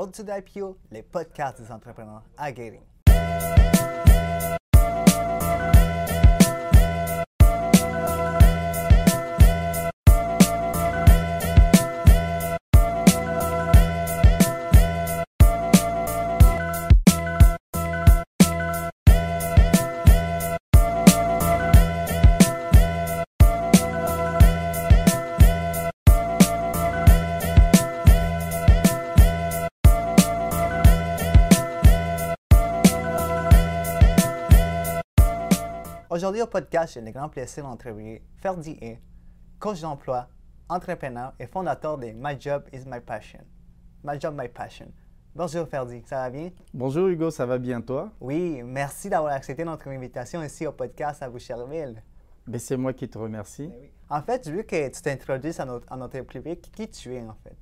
Road to the IPO, les podcasts des entrepreneurs aguerris. Aujourd'hui au podcast, j'ai le grand plaisir d'entrevuer Ferdi E, coach d'emploi, entrepreneur et fondateur de My Job is My Passion. My Job, My Passion. Bonjour Ferdi, ça va bien? Bonjour Hugo, ça va bien toi? Oui, merci d'avoir accepté notre invitation ici au podcast à Boucherville. Ben, c'est moi qui te remercie. En fait, je veux que tu t'introduises à notre, à notre public. Qui tu es en fait?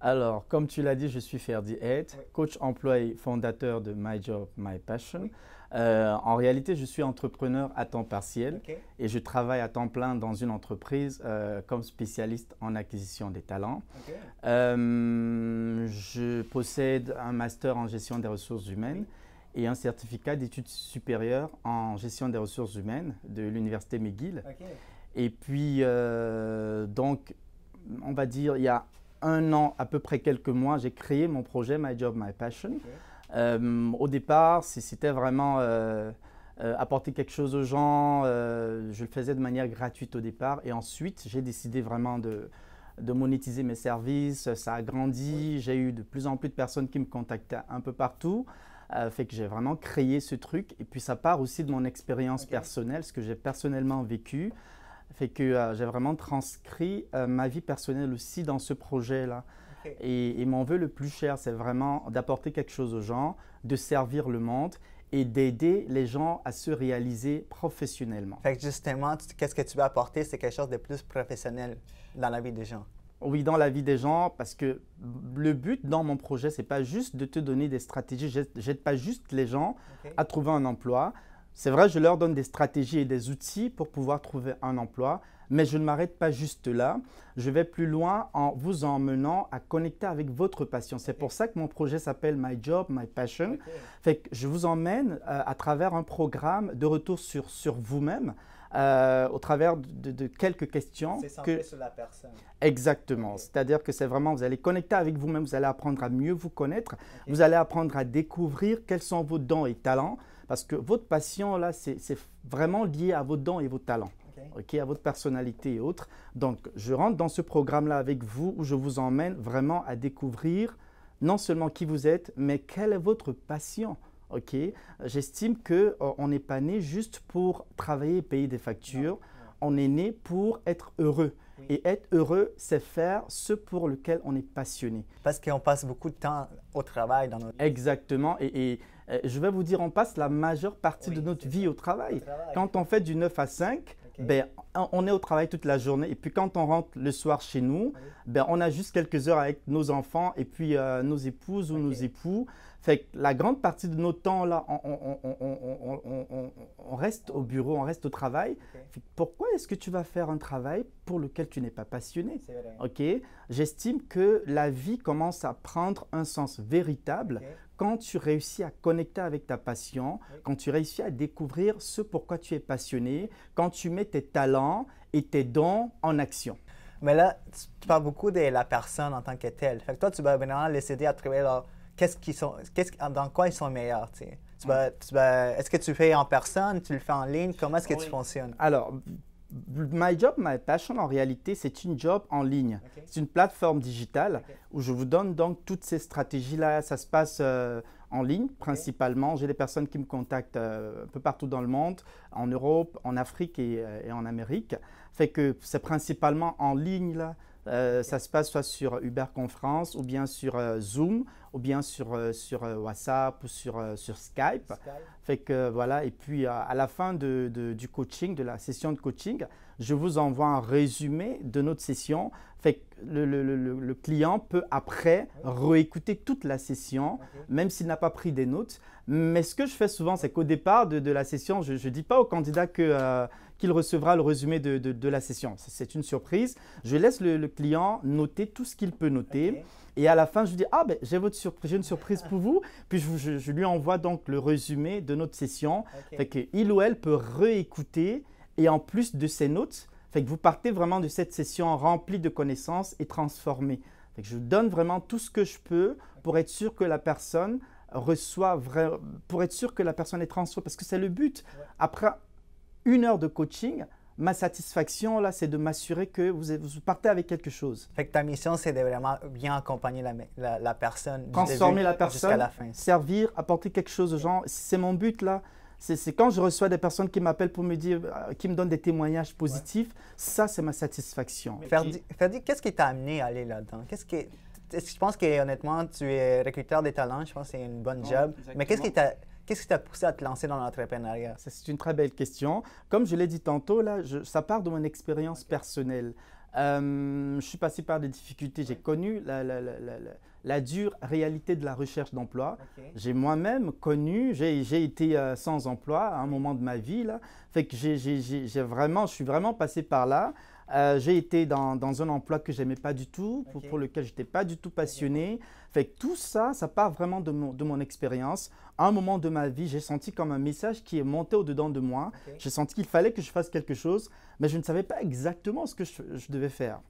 Alors, comme tu l'as dit, je suis Ferdi Head, coach emploi et fondateur de My Job, My Passion. Euh, en réalité, je suis entrepreneur à temps partiel et je travaille à temps plein dans une entreprise euh, comme spécialiste en acquisition des talents. Euh, je possède un master en gestion des ressources humaines et un certificat d'études supérieures en gestion des ressources humaines de l'Université McGill. Et puis, donc, on va dire, il y a un an, à peu près quelques mois, j'ai créé mon projet My Job, My Passion. Euh, au départ, c'était vraiment euh, euh, apporter quelque chose aux gens. je le faisais de manière gratuite au départ. Et ensuite, j'ai décidé vraiment de, de, monétiser mes services. Ça a grandi. J'ai eu de plus en plus de personnes qui me contactaient un peu partout. fait que j'ai vraiment créé ce truc. Et puis, ça part aussi de mon expérience personnelle, ce que j'ai personnellement vécu fait que j'ai vraiment transcrit ma vie personnelle aussi dans ce projet-là. Et, mon vœu le plus cher, c'est vraiment d'apporter quelque chose aux gens, de servir le monde et d'aider les gens à se réaliser professionnellement. Fait que justement, qu'est-ce que tu veux apporter, c'est quelque chose de plus professionnel dans la vie des gens. Oui, dans la vie des gens, parce que le but dans mon projet, c'est pas juste de te donner des stratégies. Je n'aide pas juste les gens à trouver un emploi. C'est vrai, je leur donne des stratégies et des outils pour pouvoir trouver un emploi, mais je ne m'arrête pas juste là. Je vais plus loin en vous emmenant à connecter avec votre passion. C'est pour ça que mon projet s'appelle My Job, My Passion. Fait que je vous emmène euh, à travers un programme de retour sur, sur vous-même. Euh, au travers de, quelques questions. C'est centré sur la personne. Exactement. C'est-à-dire que c'est vraiment, vous allez connecter avec vous-même, vous allez apprendre à mieux vous connaître, vous allez apprendre à découvrir quels sont vos dons et talents, parce que votre passion, là, c'est vraiment lié à vos dons et vos talents à votre personnalité et autres. Donc, je rentre dans ce programme-là avec vous où je vous emmène vraiment à découvrir non seulement qui vous êtes, mais quelle est votre passion. Ok, j'estime que euh, on n'est pas né juste pour travailler et payer des factures. On est né pour être heureux. Et être heureux, c'est faire ce pour lequel on est passionné. Parce qu'on passe beaucoup de temps au travail dans notre. Exactement. Et, je vais vous dire, on passe la majeure partie de notre vie au travail. Quand on fait du 9 à 5, ben, on est au travail toute la journée et puis quand on rentre le soir chez nous, ben, on a juste quelques heures avec nos enfants et puis euh, nos épouses ou nos époux. Fait que la grande partie de nos temps, là, on, reste au bureau, on reste au travail. Pourquoi est-ce que tu vas faire un travail pour lequel tu n'es pas passionné? Ok, J'estime que la vie commence à prendre un sens véritable quand tu réussis à connecter avec ta passion, quand tu réussis à découvrir ce pourquoi tu es passionné, quand tu mets tes talents et tes dons en action. Mais là, tu parles beaucoup de la personne en tant que telle. Fait que toi, tu vas vraiment les aider à trouver qu'est-ce qu'ils sont, qu'est-ce, dans quoi ils sont meilleurs. Tu est-ce que tu fais en personne, tu le fais en ligne, comment est-ce que tu fonctionnes? Alors, My Job, My Passion, en réalité, c'est une job en ligne. C'est une plateforme digitale où je vous donne donc toutes ces stratégies-là. Ça se passe euh, en ligne principalement. J'ai des personnes qui me contactent euh, un peu partout dans le monde, en Europe, en Afrique et, euh, et en Amérique. Fait que c'est principalement en ligne là. Euh, ça se passe soit sur Uber Conférence ou bien sur euh, Zoom ou bien sur, euh, sur WhatsApp ou sur, sur Skype. Fait que voilà, et puis à la fin de, du coaching, de la session de coaching, je vous envoie un résumé de notre session. Fait que le, le, le, client peut après réécouter toute la session, même s'il n'a pas pris des notes. Mais ce que je fais souvent, c'est qu'au départ de, de, la session, je ne dis pas au candidat que qu'il recevra le résumé de, la session. C'est une surprise. Je laisse le, client noter tout ce qu'il peut noter. Et à la fin, je lui dis, ah ben j'ai votre j'ai une surprise pour vous. Puis je, lui envoie donc le résumé de notre session. Fait que il ou elle peut réécouter et en plus de ses notes, fait que vous partez vraiment de cette session remplie de connaissances et transformée. Fait que je donne vraiment tout ce que je peux pour être sûr que la personne reçoit vraiment, pour être sûr que la personne est transformée, parce que c'est le but. Après une heure de coaching, ma satisfaction, là, c'est de m'assurer que vous, vous, partez avec quelque chose. Fait que ta mission, c'est de vraiment bien accompagner la, la, personne. Transformer la personne, la fin. servir, apporter quelque chose aux gens. C'est mon but, là. C'est quand je reçois des personnes qui m'appellent pour me dire, euh, qui me donnent des témoignages positifs, ça, c'est ma satisfaction. Ferdi, qu'est-ce qui t'a amené à aller là-dedans? Qu'est-ce qui je pense que honnêtement, tu es recruteur des talents. Je pense que c'est une bonne job. Mais qu'est-ce qui t'a Qu'est-ce qui t'a poussé à te lancer dans l'entrepreneuriat? C'est une très belle question. Comme je l'ai dit tantôt, là, ça part de mon expérience personnelle. Euh, je suis passé par des difficultés. J'ai connu la, la, la, la, dure réalité de la recherche d'emploi. J'ai moi-même connu, j'ai été euh, sans emploi à un moment de ma vie. Là. Fait que j'ai vraiment, je suis vraiment passé par là. Euh, j'ai été dans, dans, un emploi que j'aimais pas du tout, pour, pour lequel j'étais pas du tout passionné. Fait que tout ça, ça part vraiment de mon, de mon expérience. À un moment de ma vie, j'ai senti comme un message qui est monté au-dedans de moi. J'ai senti qu'il fallait que je fasse quelque chose, mais je ne savais pas exactement ce que je, devais faire.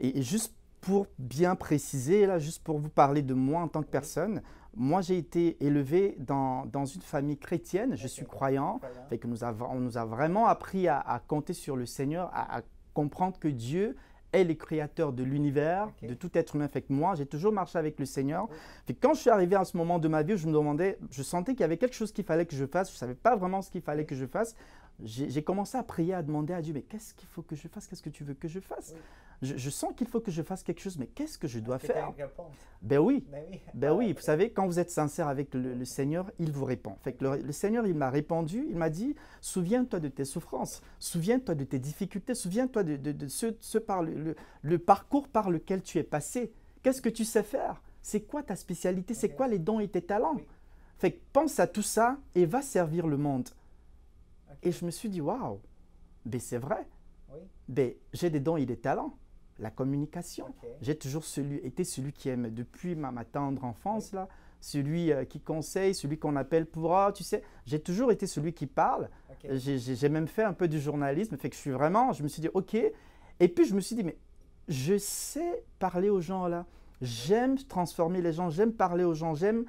Et, juste pour bien préciser, là, juste pour vous parler de moi en tant que personne, moi, j'ai été élevé dans, dans, une famille chrétienne. Je suis croyant. Fait que nous avons, on nous a vraiment appris à, à compter sur le Seigneur, à, à comprendre que Dieu est le créateur de l'univers, de tout être humain. Fait que moi, j'ai toujours marché avec le Seigneur. Fait quand je suis arrivé à ce moment de ma vie, je me demandais, je sentais qu'il y avait quelque chose qu'il fallait que je fasse. Je ne savais pas vraiment ce qu'il fallait que je fasse. J'ai commencé à prier, à demander à Dieu, mais qu'est-ce qu'il faut que je fasse? Qu'est-ce que tu veux que je fasse? Je, sens qu'il faut que je fasse quelque chose, mais qu'est-ce que je dois faire? Ben oui, ben oui, ben oui. vous savez, quand vous êtes sincère avec le, Seigneur, il vous répond. Fait que le, Seigneur, il m'a répondu, il m'a dit, souviens-toi de tes souffrances, souviens-toi de tes difficultés, souviens-toi de, ce, par le, parcours par lequel tu es passé. Qu'est-ce que tu sais faire? C'est quoi ta spécialité? C'est quoi les dons et tes talents? Fait que pense à tout ça et va servir le monde. Et je me suis dit, waouh, ben c'est vrai. Ben, j'ai des dons et des talents la communication. J'ai toujours celui, été celui qui aime depuis ma, ma tendre enfance, là, celui euh, qui conseille, celui qu'on appelle pour ah, tu sais, j'ai toujours été celui qui parle. J'ai même fait un peu du journalisme, fait que je suis vraiment, je me suis dit, ok. Et puis je me suis dit, mais je sais parler aux gens là. J'aime transformer les gens, j'aime parler aux gens, j'aime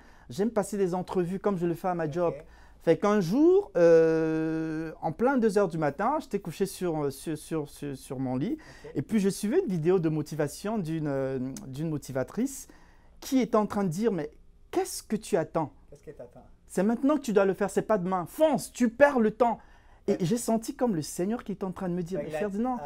passer des entrevues comme je le fais à ma job. Fait qu'un jour, euh, en plein 2 heures du matin, j'étais couché sur, sur, sur, sur, mon lit. Et puis, je suivais une vidéo de motivation d'une euh, d'une motivatrice qui est en train de dire Mais qu'est-ce que tu attends? Qu'est-ce que tu attends C'est maintenant que tu dois le faire, c'est pas demain. Fonce, tu perds le temps. Et j'ai senti comme le Seigneur qui est en train de me dire, mais Ferdinand,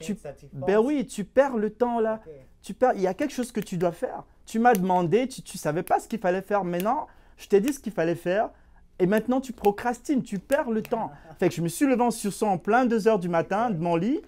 tu, ben oui, tu perds le temps là. Tu perds, il y a quelque chose que tu dois faire. Tu m'as demandé, tu ne savais pas ce qu'il fallait faire. Maintenant, je t'ai dit ce qu'il fallait faire. Et maintenant, tu procrastines, tu perds le temps. Fait que je me suis levé en sursaut en plein 2 heures du matin de mon lit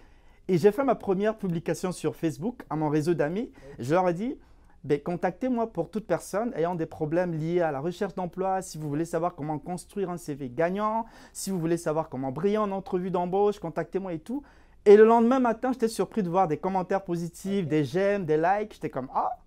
et j'ai fait ma première publication sur Facebook à mon réseau d'amis. Je leur ai dit, ben, contactez-moi pour toute personne ayant des problèmes liés à la recherche d'emploi, si vous voulez savoir comment construire un CV gagnant, si vous voulez savoir comment briller en entrevue d'embauche, contactez-moi et tout. Et le lendemain matin, j'étais surpris de voir des commentaires positifs, des j'aime, des likes. J'étais comme, ah,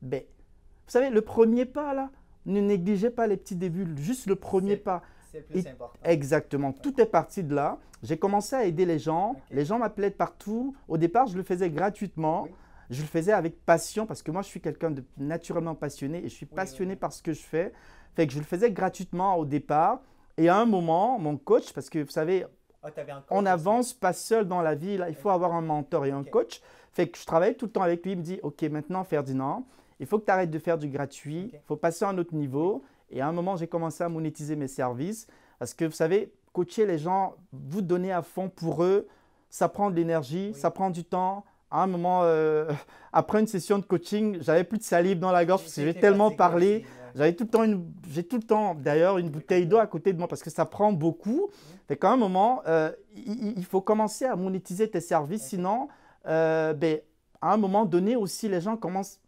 ben, vous savez, le premier pas là, ne négligez pas les petits débuts, juste le premier pas. C'est plus important. Exactement. Tout est parti de là. J'ai commencé à aider les gens. Les gens m'appelaient partout. Au départ, je le faisais gratuitement. Je le faisais avec passion parce que moi, je suis quelqu'un de naturellement passionné et je suis passionné par ce que je fais. Fait que je le faisais gratuitement au départ. Et à un moment, mon coach, parce que vous savez, oh, on n'avance pas seul dans la vie. Là, il faut avoir un mentor et un coach. Fait que je travaillais tout le temps avec lui. Il me dit, OK, maintenant, Ferdinand, il faut que tu arrêtes de faire du gratuit, il faut passer à un autre niveau. Et à un moment, j'ai commencé à monétiser mes services parce que vous savez, coacher les gens, vous donner à fond pour eux, ça prend de l'énergie, ça prend du temps. À un moment, euh, après une session de coaching, j'avais plus de salive dans la gorge parce que j'ai tellement parlé. J'avais tout le temps, j'ai tout le temps d'ailleurs une bouteille d'eau à côté de moi parce que ça prend beaucoup. Fait qu'à un moment, euh, il, faut commencer à monétiser tes services, sinon, euh, ben, à un moment donné aussi, les gens commencent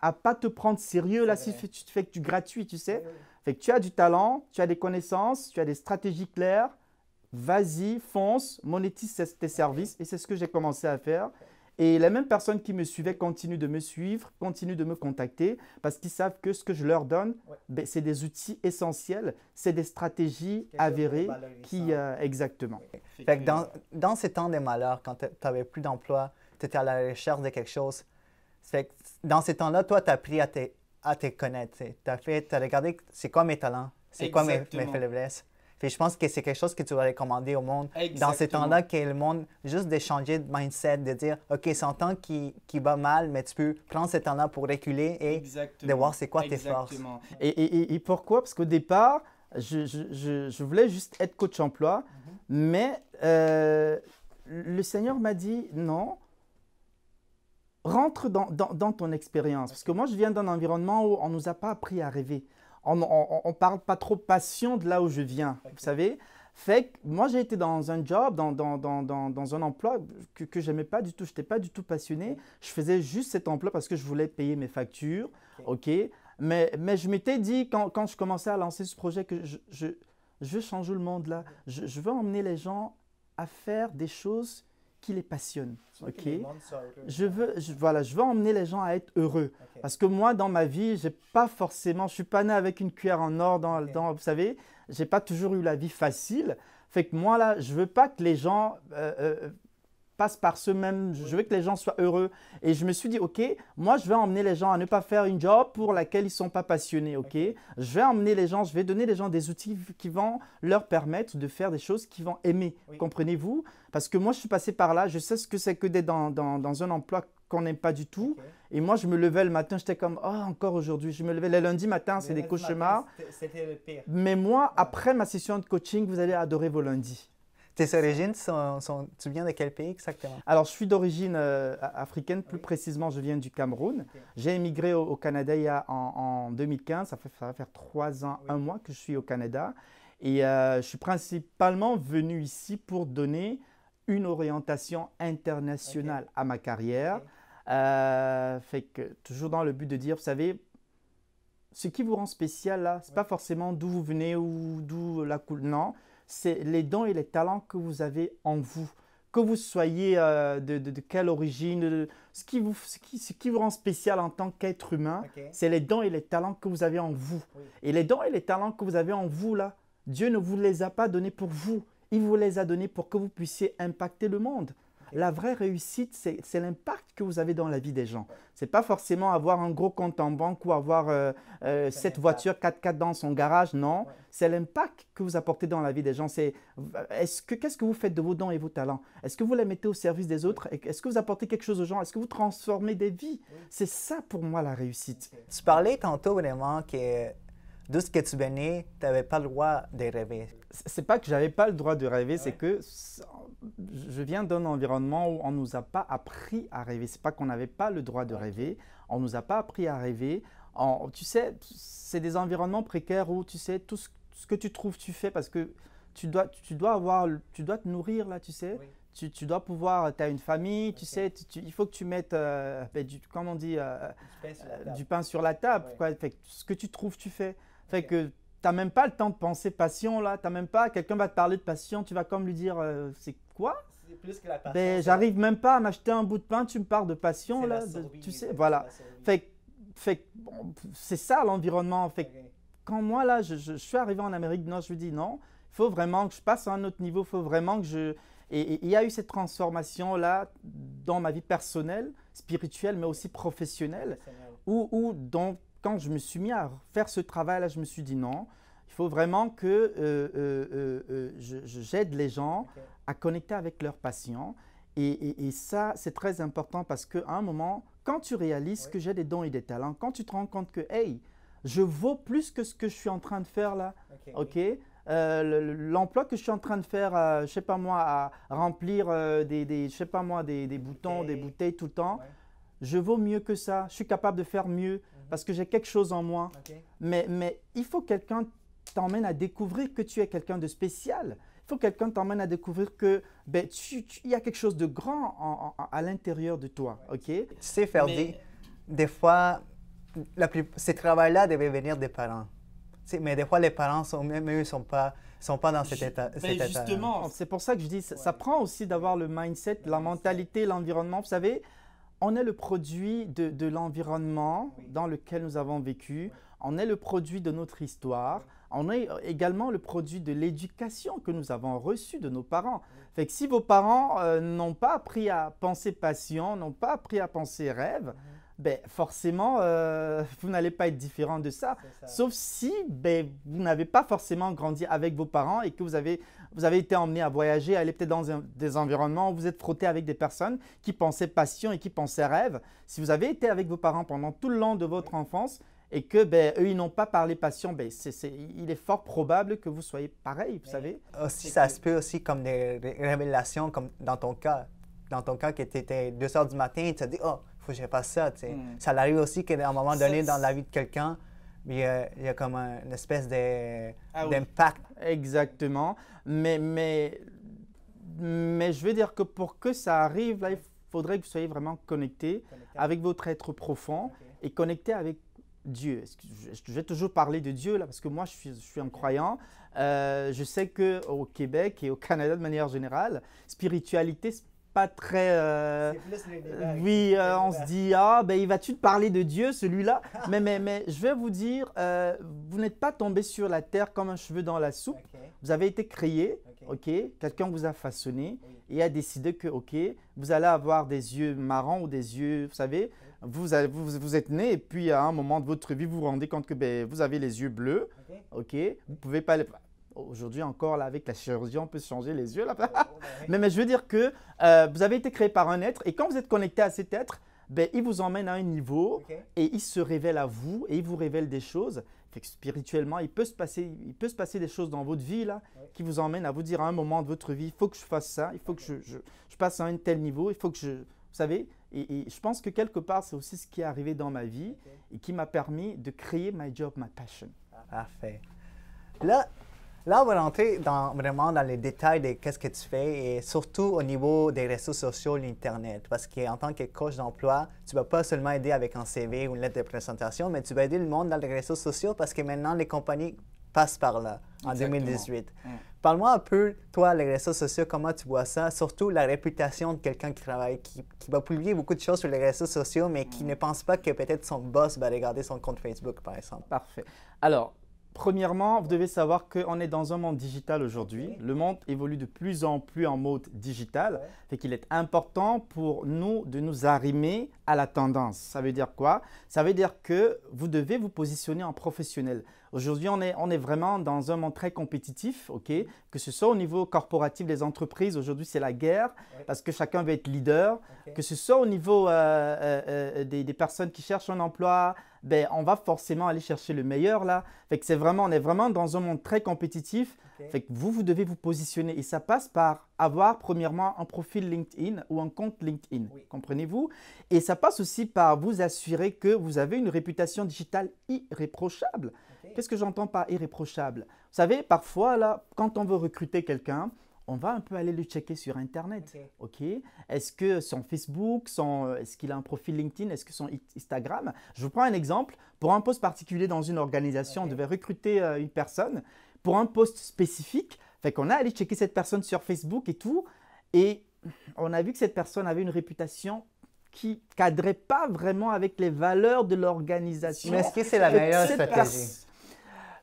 à pas te prendre sérieux là si tu fais que du gratuit, tu sais. Fait que tu as du talent, tu as des connaissances, tu as des stratégies claires. vas-y, fonce, monétise tes services. Et c'est ce que j'ai commencé à faire. Et les mêmes personnes qui me suivaient continuent de me suivre, continuent de me contacter parce qu'ils savent que ce que je leur donne, ben, c'est des outils essentiels, c'est des stratégies avérées qui... Euh, exactement. Fait que dans, dans, ces temps des malheurs, quand tu n'avais plus d'emploi, tu étais à la recherche de quelque chose, fait que dans ces temps-là, toi, tu as appris à te, à te connaître. Tu as, as regardé c'est quoi mes talents, c'est quoi mes, mes faiblesses? Je pense que c'est quelque chose que tu vas recommander au monde dans ces temps-là, que le monde, juste d'échanger de mindset, de dire, OK, c'est un temps qui, qui va mal, mais tu peux prendre ce temps-là pour reculer et de voir c'est quoi tes forces. Et, et, et, pourquoi? Parce qu'au départ, je, je, je, voulais juste être coach emploi, mm-hmm. mais euh, le Seigneur m'a dit, non, rentre dans, dans, dans ton expérience. Parce que moi, je viens d'un environnement où on ne nous a pas appris à rêver on ne parle pas trop passion de là où je viens, vous savez. Fait que moi, j'ai été dans un job, dans, dans, dans, dans un emploi que, que j'aimais pas du tout. Je n'étais pas du tout passionné. Je faisais juste cet emploi parce que je voulais payer mes factures. OK. Mais, mais je m'étais dit, quand, quand, je commençais à lancer ce projet, que je, je, je veux changer le monde là. Je, je, veux emmener les gens à faire des choses qui les passionnent. Ok. Je veux, voilà, je veux emmener les gens à être heureux. Parce que moi, dans ma vie, j'ai pas forcément, je suis pas né avec une cuillère en or dans, dans vous savez, j'ai pas toujours eu la vie facile. Fait que moi là, je veux pas que les gens euh, euh, passe par ce même. Je veux que les gens soient heureux. Et je me suis dit, OK, moi, je vais emmener les gens à ne pas faire une job pour laquelle ils ne sont pas passionnés. OK, je vais emmener les gens, je vais donner les gens des outils qui vont leur permettre de faire des choses qu'ils vont aimer. Comprenez-vous? Parce que moi, je suis passé par là. Je sais ce que c'est que d'être dans, dans, dans, un emploi qu'on n'aime pas du tout. Et moi, je me levais le matin, j'étais comme, oh, encore aujourd'hui. Je me levais le lundi matin, c'est des cauchemars. C'était le pire. Mais moi, après ma session de coaching, vous allez adorer vos lundis. Tes origines, sont, tu viens de quel pays exactement? Alors, je suis d'origine euh, africaine, plus précisément, je viens du Cameroun. J'ai émigré au, Canada il y a, en, 2015, ça, fait, ça va faire trois ans, un mois que je suis au Canada. Et euh, je suis principalement venu ici pour donner une orientation internationale à ma carrière. Euh, fait que toujours dans le but de dire, vous savez, ce qui vous rend spécial là, c'est pas forcément d'où vous venez ou d'où la couleur. Non, c'est les dons et les talents que vous avez en vous. Que vous soyez euh, de, de, quelle origine, ce, qui vous, ce, qui, ce, qui vous rend spécial en tant qu'être humain, c'est les dons et les talents que vous avez en vous. Et les dons et les talents que vous avez en vous, là, Dieu ne vous les a pas donnés pour vous. Il vous les a donnés pour que vous puissiez impacter le monde. La vraie réussite, c'est l'impact que vous avez dans la vie des gens. Ce n'est pas forcément avoir un gros compte en banque ou avoir euh, euh, cette voiture 4x4 dans son garage. Non, c'est l'impact que vous apportez dans la vie des gens. C'est est-ce que qu'est-ce que vous faites de vos dons et vos talents? Est-ce que vous les mettez au service des autres? Est-ce que vous apportez quelque chose aux gens? Est-ce que vous transformez des vies? C'est ça pour moi la réussite. Tu parlais tantôt vraiment que de ce que tu venais, tu n'avais pas le droit de rêver. C'est pas que j'avais pas le droit de rêver, c'est que je viens d'un environnement où on nous a pas appris à rêver. C'est pas qu'on n'avait pas le droit de rêver, on nous a pas appris à rêver. tu sais, c'est des environnements précaires où tu sais tout ce, que tu trouves, tu fais parce que tu dois, tu dois avoir, tu dois te nourrir là, tu sais. Tu, tu, dois pouvoir, tu as une famille, tu sais, il faut que tu mettes, euh, ben, du, comment on dit, euh, du, pain sur la table. Quoi. ce que tu trouves, tu fais. Fait que tu n'as même pas le temps de penser passion là. Tu même pas. Quelqu'un va te parler de passion, tu vas comme lui dire euh, c'est quoi? C'est plus que la passion. Ben, j'arrive même pas à m'acheter un bout de pain, tu me parles de passion là. tu sais, voilà. Fait, fait c'est ça l'environnement. Fait quand moi là, je, je, suis arrivé en Amérique du Nord, je me dis non, il faut vraiment que je passe à un autre niveau, il faut vraiment que je. Et il y a eu cette transformation là dans ma vie personnelle, spirituelle, mais aussi professionnelle, où, où donc quand je me suis mis à faire ce travail-là, je me suis dit non, il faut vraiment que euh, euh, euh, j'aide les gens à connecter avec leurs patients. Et, ça, c'est très important parce qu'à un moment, quand tu réalises que j'ai des dons et des talents, quand tu te rends compte que, hey, je vaux plus que ce que je suis en train de faire là, ok, l'emploi que je suis en train de faire, je je sais pas moi, à remplir des, des, je sais pas moi, des, des boutons, des bouteilles tout le temps, je vaux mieux que ça, je suis capable de faire mieux parce que j'ai quelque chose en moi. Mais, mais il faut que quelqu'un t'emmène à découvrir que tu es quelqu'un de spécial. Il faut que quelqu'un t'emmène à découvrir que ben, tu, il y a quelque chose de grand à l'intérieur de toi. OK? Tu sais, Ferdi, des fois, la plus, ces travaux-là devaient venir des parents. mais des fois, les parents, sont, même eux, ne sont pas, sont pas dans cet état. Mais justement, c'est pour ça que je dis, ça, prend aussi d'avoir le mindset, la mentalité, l'environnement. Vous savez, on est le produit de, de l'environnement dans lequel nous avons vécu. On est le produit de notre histoire. On est également le produit de l'éducation que nous avons reçue de nos parents. Fait que si vos parents euh, n'ont pas appris à penser passion, n'ont pas appris à penser rêve, ben, forcément, euh, vous n'allez pas être différent de ça. Sauf si ben, vous n'avez pas forcément grandi avec vos parents et que vous avez, vous avez été emmené à voyager, à aller peut-être dans des environnements où vous êtes frotté avec des personnes qui pensaient passion et qui pensaient rêve. Si vous avez été avec vos parents pendant tout le long de votre enfance et que ben, eux, ils n'ont pas parlé passion, ben, il est fort probable que vous soyez pareil, vous savez. Aussi, ça se peut aussi comme des, révélations, comme dans ton cas. Dans ton cas, que tu étais 2 heures du matin et tu as dit, oh, faut que je fasse ça. Hmm. Ça arrive aussi qu'à un moment donné, dans la vie de quelqu'un, il y, a, il y a comme une espèce ah d'impact. Exactement. Mais, mais, mais je veux dire que pour que ça arrive, là, il faudrait que vous soyez vraiment connecté, avec votre être profond et connecté avec Dieu. Je vais toujours parler de Dieu là parce que moi je suis, je suis un croyant. Euh, je sais qu'au Québec et au Canada de manière générale, spiritualité, pas très. Euh, oui, euh, on se dit ah ben il va-tu te parler de Dieu celui-là? Mais mais mais je vais vous dire, euh, vous n'êtes pas tombé sur la terre comme un cheveu dans la soupe. Vous avez été créé, ok. Quelqu'un vous a façonné et a décidé que ok, vous allez avoir des yeux marrons ou des yeux, vous savez. Vous, vous, vous, êtes né et puis à un moment de votre vie, vous vous rendez compte que ben, vous avez les yeux bleus, ok. Vous pouvez pas aujourd'hui encore, là, avec la chirurgie, on peut changer les yeux. Là. mais, mais je veux dire que euh, vous avez été créé par un être et quand vous êtes connecté à cet être, ben, il vous emmène à un niveau et il se révèle à vous et il vous révèle des choses. Fait que spirituellement, il peut, se passer, il peut se passer des choses dans votre vie là, qui vous emmènent à vous dire à un moment de votre vie, il faut que je fasse ça, il faut que je, je, je passe à un tel niveau, il faut que je... Vous savez, et, et je pense que quelque part, c'est aussi ce qui est arrivé dans ma vie et qui m'a permis de créer my job, my passion. Parfait. Là, Là, on va rentrer dans, vraiment dans les détails de qu'est-ce que tu fais et surtout au niveau des réseaux sociaux, l'Internet. Parce qu'en tant que coach d'emploi, tu ne vas pas seulement aider avec un CV ou une lettre de présentation, mais tu vas aider le monde dans les réseaux sociaux parce que maintenant, les compagnies passent par là en 2018. Mm. Parle-moi un peu, toi, les réseaux sociaux, comment tu vois ça, surtout la réputation de quelqu'un qui travaille, qui, va publier beaucoup de choses sur les réseaux sociaux, mais qui mm. ne pense pas que peut-être son boss va regarder son compte Facebook, par exemple. Parfait. Alors, Premièrement, vous devez savoir qu'on est dans un monde digital aujourd'hui. Le monde évolue de plus en plus en mode digital. Fait qu'il est important pour nous de nous arrimer à la tendance. Ça veut dire quoi? Ça veut dire que vous devez vous positionner en professionnel. Aujourd'hui, on est, on est vraiment dans un monde très compétitif, ok? Que ce soit au niveau corporatif des entreprises. Aujourd'hui, c'est la guerre parce que chacun veut être leader. Que ce soit au niveau euh, euh, euh, des, des, personnes qui cherchent un emploi, ben, on va forcément aller chercher le meilleur là. Fait que c'est vraiment, on est vraiment dans un monde très compétitif. Fait que vous, vous devez vous positionner et ça passe par avoir premièrement un profil LinkedIn ou un compte LinkedIn. Comprenez-vous? Et ça passe aussi par vous assurer que vous avez une réputation digitale irréprochable. Qu'est-ce que j'entends par irréprochable? Vous savez, parfois là, quand on veut recruter quelqu'un, on va un peu aller le checker sur Internet. Ok. Est-ce que son Facebook, son, est-ce qu'il a un profil LinkedIn, est-ce que son Instagram? Je vous prends un exemple. Pour un poste particulier dans une organisation, on devait recruter euh, une personne pour un poste spécifique. Fait qu'on a allé checker cette personne sur Facebook et tout, et on a vu que cette personne avait une réputation qui cadrait pas vraiment avec les valeurs de l'organisation. Mais est-ce que c'est la meilleure stratégie?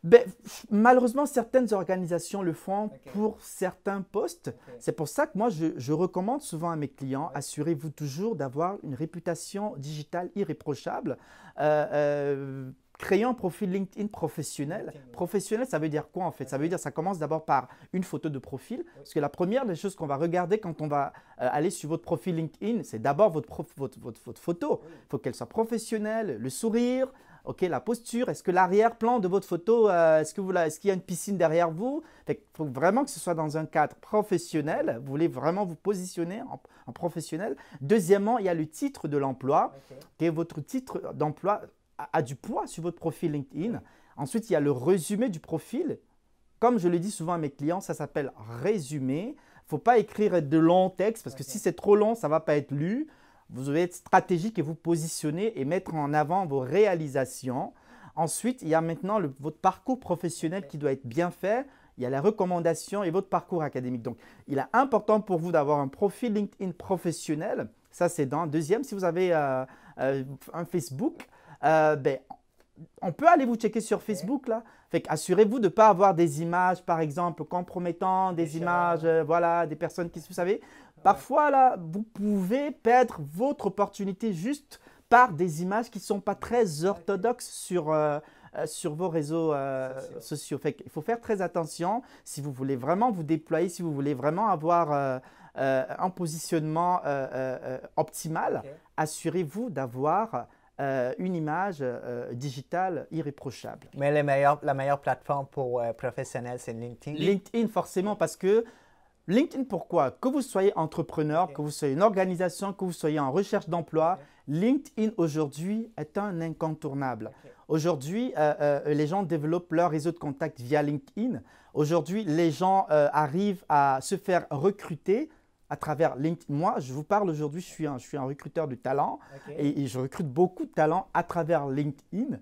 Ben, malheureusement, certaines organisations le font pour certains postes. C'est pour ça que moi, je, recommande souvent à mes clients, assurez-vous toujours d'avoir une réputation digitale irréprochable. Euh, euh, créer un profil LinkedIn professionnel. Professionnel, ça veut dire quoi en fait? Ça veut dire ça commence d'abord par une photo de profil. Parce que la première des choses qu'on va regarder quand on va euh, aller sur votre profil LinkedIn, c'est d'abord votre, votre, votre, votre, photo. Il faut qu'elle soit professionnelle, le sourire, Ok, la posture, est-ce que l'arrière-plan de votre photo, euh, est-ce qu'il y a une piscine derrière vous? Il faut vraiment que ce soit dans un cadre professionnel. Vous voulez vraiment vous positionner en, professionnel. Deuxièmement, il y a le titre de l'emploi. Okay. votre titre d'emploi a, du poids sur votre profil LinkedIn. Ensuite, il y a le résumé du profil. Comme je le dis souvent à mes clients, ça s'appelle résumé. Il ne faut pas écrire de longs textes parce que si c'est trop long, ça ne va pas être lu. Vous devez être stratégique et vous positionner et mettre en avant vos réalisations. Ensuite, il y a maintenant votre parcours professionnel qui doit être bien fait. Il y a les recommandations et votre parcours académique. Donc, il est important pour vous d'avoir un profil LinkedIn professionnel. Ça, c'est dans. Deuxième, si vous avez euh, euh, un Facebook, euh, ben, on peut aller vous checker sur Facebook là. Fait assurez-vous de ne pas avoir des images, par exemple, compromettantes, des images, voilà, des personnes qui, vous savez, parfois là, vous pouvez perdre votre opportunité juste par des images qui ne sont pas très orthodoxes sur, euh, euh, sur vos réseaux euh, sociaux. Fait il faut faire très attention si vous voulez vraiment vous déployer, si vous voulez vraiment avoir un positionnement optimal, assurez-vous d'avoir une image digitale irréprochable. Mais meilleure, la meilleure plateforme pour professionnels, c'est LinkedIn. LinkedIn, forcément, parce que LinkedIn, pourquoi? Que vous soyez entrepreneur, que vous soyez une organisation, que vous soyez en recherche d'emploi, LinkedIn aujourd'hui est un incontournable. Aujourd'hui, euh, euh, les gens développent leur réseau de contacts via LinkedIn. Aujourd'hui, les gens euh, arrivent à se faire recruter à travers LinkedIn. Moi, je vous parle aujourd'hui, je, suis un, je suis un recruteur de talent et, je recrute beaucoup de talents à travers LinkedIn.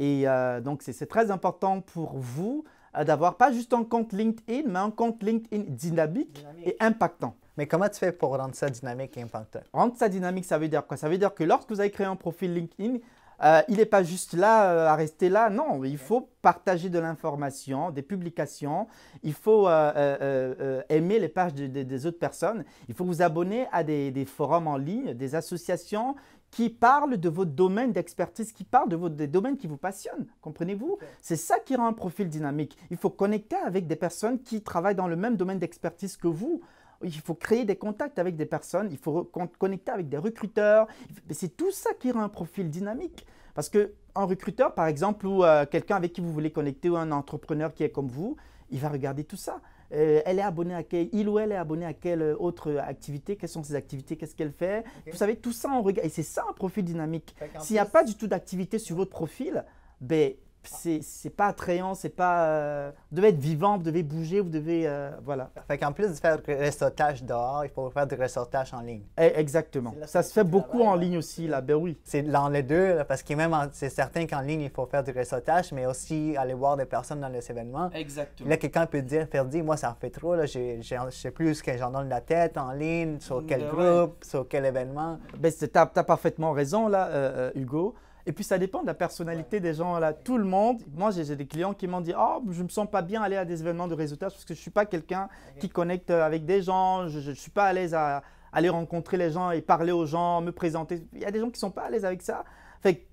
Et donc, c'est très important pour vous d'avoir pas juste un compte LinkedIn, mais un compte LinkedIn dynamique. et impactant. Mais comment tu fais pour rendre ça dynamique et impactant? Rendre ça dynamique, ça veut dire quoi? Ça veut dire que lorsque vous avez créé un profil LinkedIn, euh, il n'est pas juste là euh, à rester là. Non, il faut partager de l'information, des publications. Il faut euh, aimer les pages des autres personnes. Il faut vous abonner à des, forums en ligne, des associations qui parlent de votre domaine d'expertise, qui parlent de votre, des domaines qui vous passionnent. Comprenez-vous? C'est ça qui rend un profil dynamique. Il faut connecter avec des personnes qui travaillent dans le même domaine d'expertise que vous il faut créer des contacts avec des personnes, il faut connecter avec des recruteurs. C'est tout ça qui rend un profil dynamique. Parce qu'un recruteur, par exemple, ou euh, quelqu'un avec qui vous voulez connecter, ou un entrepreneur qui est comme vous, il va regarder tout ça. Euh, elle est abonnée à quel, il ou elle est abonné à quelle autre activité, quelles sont ses activités, qu'est-ce qu'elle fait? Vous savez, tout ça, on regarde. Et c'est ça un profil dynamique. S'il n'y a pas du tout d'activité sur votre profil, ben, c'est pas attrayant, c'est pas. Euh, vous devez être vivant, vous devez bouger, vous devez. Euh, voilà. Fait qu'en plus de faire du ressortage dehors, il faut faire du ressortage en ligne. Eh, exactement. Ça se fait beaucoup en ligne aussi, là. Ben oui. C'est dans les deux, parce que même c'est certain qu'en ligne, il faut faire du ressortage, mais aussi aller voir des personnes dans les événements. Exactement. Là, quelqu'un peut dire, faire dire, moi, ça en fait trop, là, je sais plus ce que j'en donne la tête en ligne, sur quel ben groupe, sur quel événement. Ben, tu as, parfaitement raison, là, euh, Hugo. Et puis ça dépend de la personnalité des gens. Là. Tout le monde, moi j'ai des clients qui m'ont dit Oh, je ne me sens pas bien aller à des événements de réseautage parce que je ne suis pas quelqu'un qui connecte avec des gens, je ne suis pas à l'aise à aller rencontrer les gens et parler aux gens, me présenter. Il y a des gens qui ne sont pas à l'aise avec ça. Fait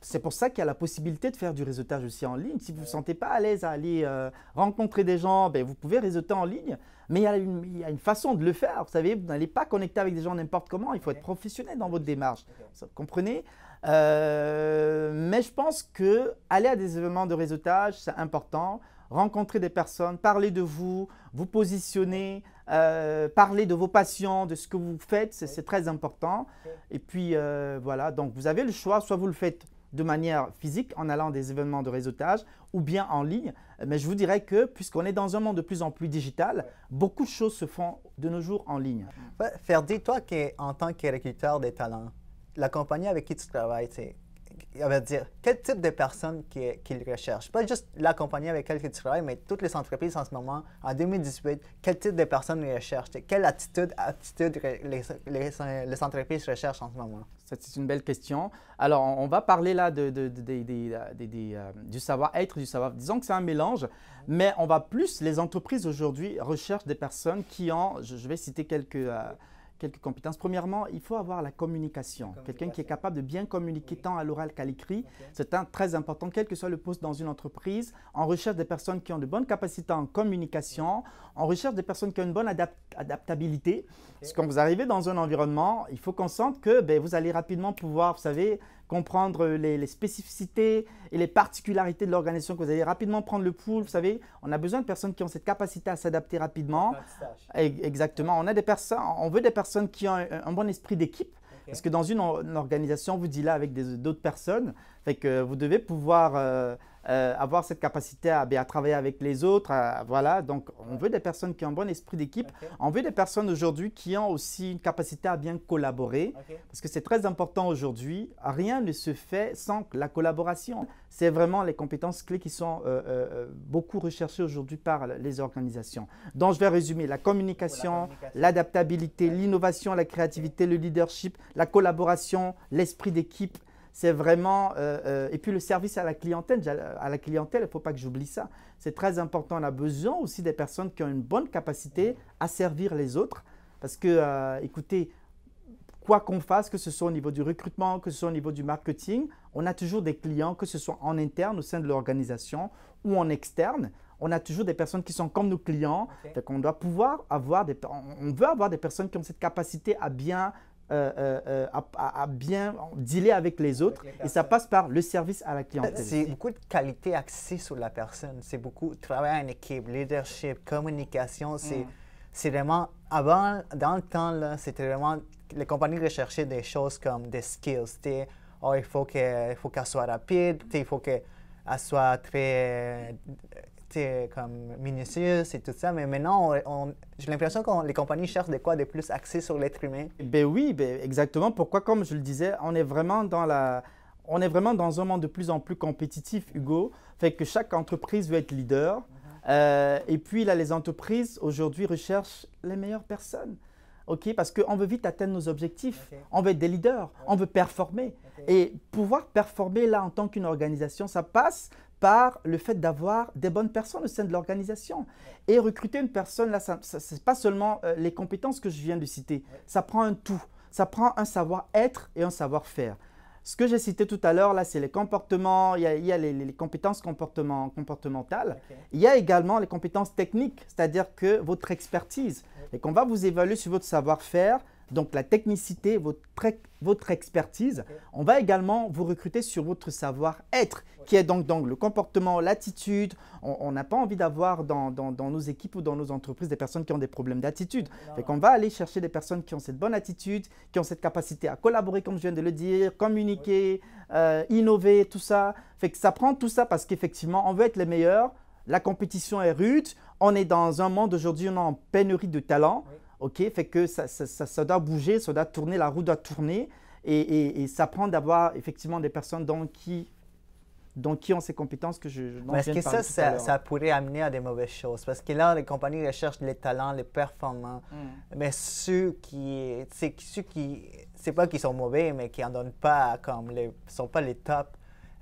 c'est pour ça qu'il y a la possibilité de faire du réseautage aussi en ligne. Si vous ne vous sentez pas à l'aise à aller euh, rencontrer des gens, ben, vous pouvez réseauter en ligne. Mais il y, a une, il y, a une, façon de le faire. Vous savez, vous n'allez pas connecter avec des gens n'importe comment. Il faut être professionnel dans votre démarche. Vous comprenez? Euh, mais je pense que aller à des événements de réseautage, c'est important. Rencontrer des personnes, parler de vous, vous positionner, euh, parler de vos passions, de ce que vous faites, c'est très important. Et puis euh, voilà, donc vous avez le choix, soit vous le faites de manière physique en allant à des événements de réseautage ou bien en ligne. Mais je vous dirais que puisqu'on est dans un monde de plus en plus digital, beaucoup de choses se font de nos jours en ligne. Ferdi, toi en tant que recruteur des talents, la compagnie avec qui tu travailles, on va dire, quel type de personnes qu'ils recherchent? Pas juste la compagnie avec laquelle tu travailles, mais toutes les entreprises en ce moment, en 2018, quel type de personnes ils recherchent? Quelle attitude, attitude les, les, entreprises recherchent en ce moment? C'est une belle question. Alors, on va parler là de, de, euh, du savoir-être, du savoir. Disons que c'est un mélange, mais on va plus, les entreprises aujourd'hui recherchent des personnes qui ont, je, vais citer quelques... Euh, quelques compétences. Premièrement, il faut avoir la communication. Quelqu'un qui est capable de bien communiquer tant à l'oral qu'à l'écrit. C'est très important, quel que soit le poste dans une entreprise. On recherche des personnes qui ont de bonnes capacités en communication. On recherche des personnes qui ont une bonne adaptabilité. Parce que quand vous arrivez dans un environnement, il faut qu'on sente que ben, vous allez rapidement pouvoir, vous savez, comprendre les, spécificités et les particularités de l'organisation, que vous allez rapidement prendre le pouls. Vous savez, on a besoin de personnes qui ont cette capacité à s'adapter rapidement. Exactement. On, a des personnes, on veut des personnes qui ont un, bon esprit d'équipe. Parce que dans une, organisation, vous dites là avec d'autres personnes, fait que vous devez pouvoir euh, euh, avoir cette capacité à, à, travailler avec les autres. voilà, donc on veut des personnes qui ont un bon esprit d'équipe. On veut des personnes aujourd'hui qui ont aussi une capacité à bien collaborer. Parce que c'est très important aujourd'hui. Rien ne se fait sans la collaboration. C'est vraiment les compétences clés qui sont euh, euh, beaucoup recherchées aujourd'hui par les organisations. Donc je vais résumer la communication, l'adaptabilité, l'innovation, la créativité, le leadership, la collaboration, l'esprit d'équipe c'est vraiment. Euh, euh, et puis le service à la clientèle, à la clientèle, il ne faut pas que j'oublie ça. C'est très important. On a besoin aussi des personnes qui ont une bonne capacité à servir les autres. Parce que, euh, écoutez, quoi qu'on fasse, que ce soit au niveau du recrutement, que ce soit au niveau du marketing, on a toujours des clients, que ce soit en interne au sein de l'organisation ou en externe. On a toujours des personnes qui sont comme nos clients. Donc on doit pouvoir avoir des, on veut avoir des personnes qui ont cette capacité à bien euh, euh, euh, à, bien dealer avec les autres. et ça passe par le service à la clientèle. C'est beaucoup de qualité axée sur la personne. C'est beaucoup travail en équipe, leadership, communication. C'est mm. vraiment, avant, dans le temps, c'était vraiment, les compagnies recherchaient des choses comme des skills. Oh, il faut qu'elle soit rapide, il faut qu'elle soit très comme minutieuse et tout ça, mais maintenant, j'ai l'impression que les compagnies cherchent des quoi de plus axé sur l'être humain. Ben oui, ben exactement. Pourquoi, comme je le disais, on est vraiment dans la... On est vraiment dans un monde de plus en plus compétitif, Hugo. Fait que chaque entreprise veut être leader. Mhm. Euh, et puis, là, les entreprises, aujourd'hui, recherchent les meilleures personnes. OK? Parce qu'on veut vite atteindre nos objectifs. On veut être des leaders. On veut performer. Et pouvoir performer, là, en tant qu'une organisation, ça passe par le fait d'avoir des bonnes personnes au sein de l'organisation. Et recruter une personne, là, ce n'est pas seulement euh, les compétences que je viens de citer, ça prend un tout. Ça prend un savoir-être et un savoir-faire. Ce que j'ai cité tout à l'heure, là, c'est les comportements, il y a, les, compétences comportement, comportementales. Il y a également les compétences techniques, c'est-à-dire que votre expertise. Et qu'on va vous évaluer sur votre savoir-faire, donc la technicité, votre, votre expertise. On va également vous recruter sur votre savoir-être, qui est donc, donc, le comportement, l'attitude. On n'a pas envie d'avoir dans, dans, nos équipes ou dans nos entreprises des personnes qui ont des problèmes d'attitude. Et qu'on va aller chercher des personnes qui ont cette bonne attitude, qui ont cette capacité à collaborer, comme je viens de le dire, communiquer, euh, innover, tout ça. Fait que ça prend tout ça parce qu'effectivement, on veut être les meilleurs. La compétition est rude. On est dans un monde aujourd'hui, on est en pénurie de talent. OK? Fait que ça, ça, ça, doit bouger, ça doit tourner, la roue doit tourner. Et, et, ça prend d'avoir effectivement des personnes donc, qui, donc, qui ont ces compétences que je. Est-ce que ça, ça, pourrait amener à des mauvaises choses? Parce que là, les compagnies recherchent les talents, les performants. Mm. Mais ceux qui. C'est ceux qui. C'est pas qu'ils sont mauvais, mais qui en donnent pas comme les. sont pas les tops.